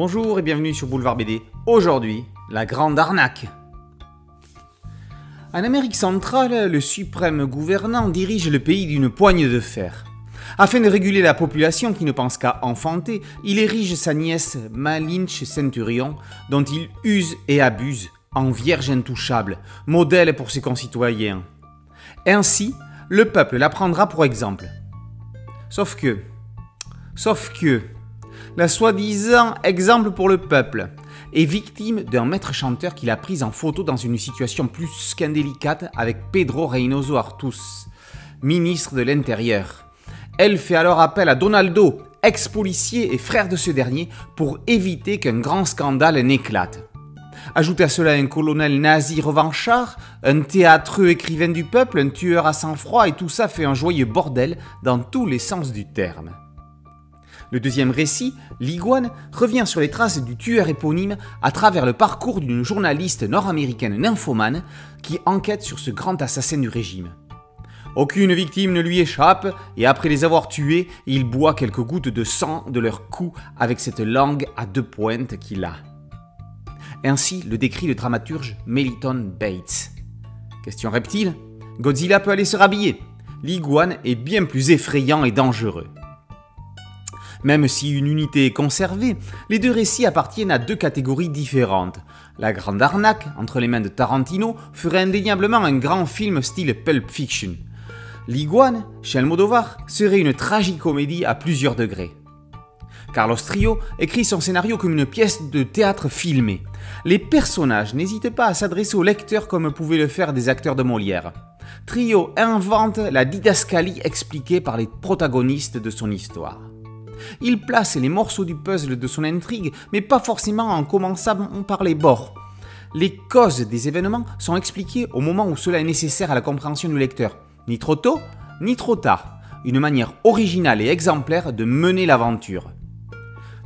Bonjour et bienvenue sur Boulevard BD. Aujourd'hui, la grande arnaque. En Amérique centrale, le suprême gouvernant dirige le pays d'une poigne de fer. Afin de réguler la population qui ne pense qu'à enfanter, il érige sa nièce Malinche Centurion, dont il use et abuse, en vierge intouchable, modèle pour ses concitoyens. Ainsi, le peuple la prendra pour exemple. Sauf que, sauf que, la soi-disant exemple pour le peuple est victime d'un maître chanteur qu'il a pris en photo dans une situation plus qu'indélicate avec Pedro Reynoso Artus, ministre de l'Intérieur. Elle fait alors appel à Donaldo, ex-policier et frère de ce dernier, pour éviter qu'un grand scandale n'éclate. Ajoutez à cela un colonel nazi revanchard, un théâtreux écrivain du peuple, un tueur à sang-froid, et tout ça fait un joyeux bordel dans tous les sens du terme. Le deuxième récit, L'Iguane, revient sur les traces du tueur éponyme à travers le parcours d'une journaliste nord-américaine nymphomane qui enquête sur ce grand assassin du régime. Aucune victime ne lui échappe, et après les avoir tués, il boit quelques gouttes de sang de leur cou avec cette langue à deux pointes qu'il a. Ainsi le décrit le dramaturge Meliton Bates. Question reptile Godzilla peut aller se rhabiller. L'iguane est bien plus effrayant et dangereux. Même si une unité est conservée, les deux récits appartiennent à deux catégories différentes. La Grande Arnaque, entre les mains de Tarantino, ferait indéniablement un grand film style Pulp Fiction. L'Iguane, chez Almodovar, serait une tragicomédie à plusieurs degrés. Carlos Trio écrit son scénario comme une pièce de théâtre filmée. Les personnages n'hésitent pas à s'adresser au lecteur comme pouvaient le faire des acteurs de Molière. Trio invente la didascalie expliquée par les protagonistes de son histoire. Il place les morceaux du puzzle de son intrigue, mais pas forcément en commençant par les bords. Les causes des événements sont expliquées au moment où cela est nécessaire à la compréhension du lecteur, ni trop tôt, ni trop tard. Une manière originale et exemplaire de mener l'aventure.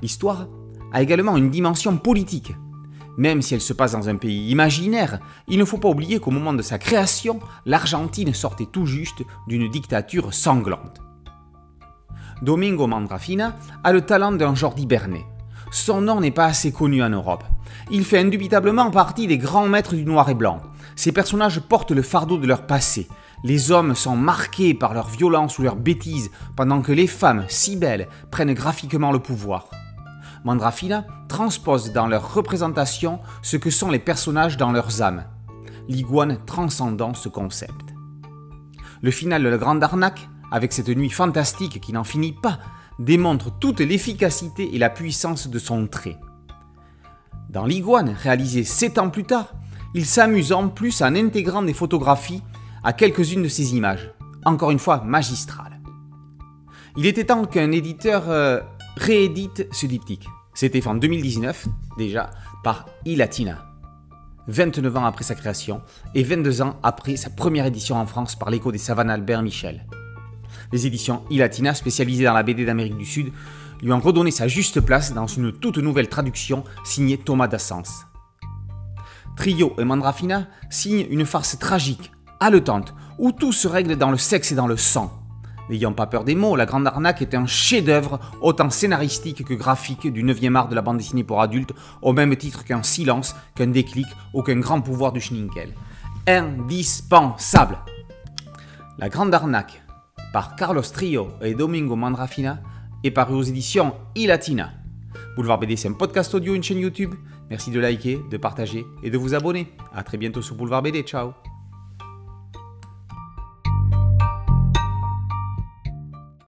L'histoire a également une dimension politique. Même si elle se passe dans un pays imaginaire, il ne faut pas oublier qu'au moment de sa création, l'Argentine sortait tout juste d'une dictature sanglante. Domingo Mandrafina a le talent d'un Jordi Bernet. Son nom n'est pas assez connu en Europe. Il fait indubitablement partie des grands maîtres du noir et blanc. Ces personnages portent le fardeau de leur passé. Les hommes sont marqués par leur violence ou leur bêtise, pendant que les femmes, si belles, prennent graphiquement le pouvoir. Mandrafina transpose dans leur représentation ce que sont les personnages dans leurs âmes, l'iguane transcendant ce concept. Le final de la Grande Arnaque avec cette nuit fantastique qui n'en finit pas, démontre toute l'efficacité et la puissance de son trait. Dans l'Iguane, réalisé sept ans plus tard, il s'amuse en plus en intégrant des photographies à quelques-unes de ses images, encore une fois magistrales. Il était temps qu'un éditeur euh, réédite ce diptyque. C'était fait en 2019, déjà, par Ilatina. 29 ans après sa création et 22 ans après sa première édition en France par l'écho des savanes Albert Michel les éditions Ilatina, spécialisées dans la BD d'Amérique du Sud, lui ont redonné sa juste place dans une toute nouvelle traduction signée Thomas Dassens. Trio et Mandrafina signent une farce tragique, haletante, où tout se règle dans le sexe et dans le sang. N'ayant pas peur des mots, La Grande Arnaque est un chef-d'œuvre autant scénaristique que graphique du 9e art de la bande dessinée pour adultes, au même titre qu'un silence, qu'un déclic ou qu'un grand pouvoir du Schninkel. Indispensable La Grande Arnaque, par Carlos Trio et Domingo Mandrafina et paru aux éditions iLatina. Boulevard BD, c'est un podcast audio, une chaîne YouTube. Merci de liker, de partager et de vous abonner. A très bientôt sur Boulevard BD. Ciao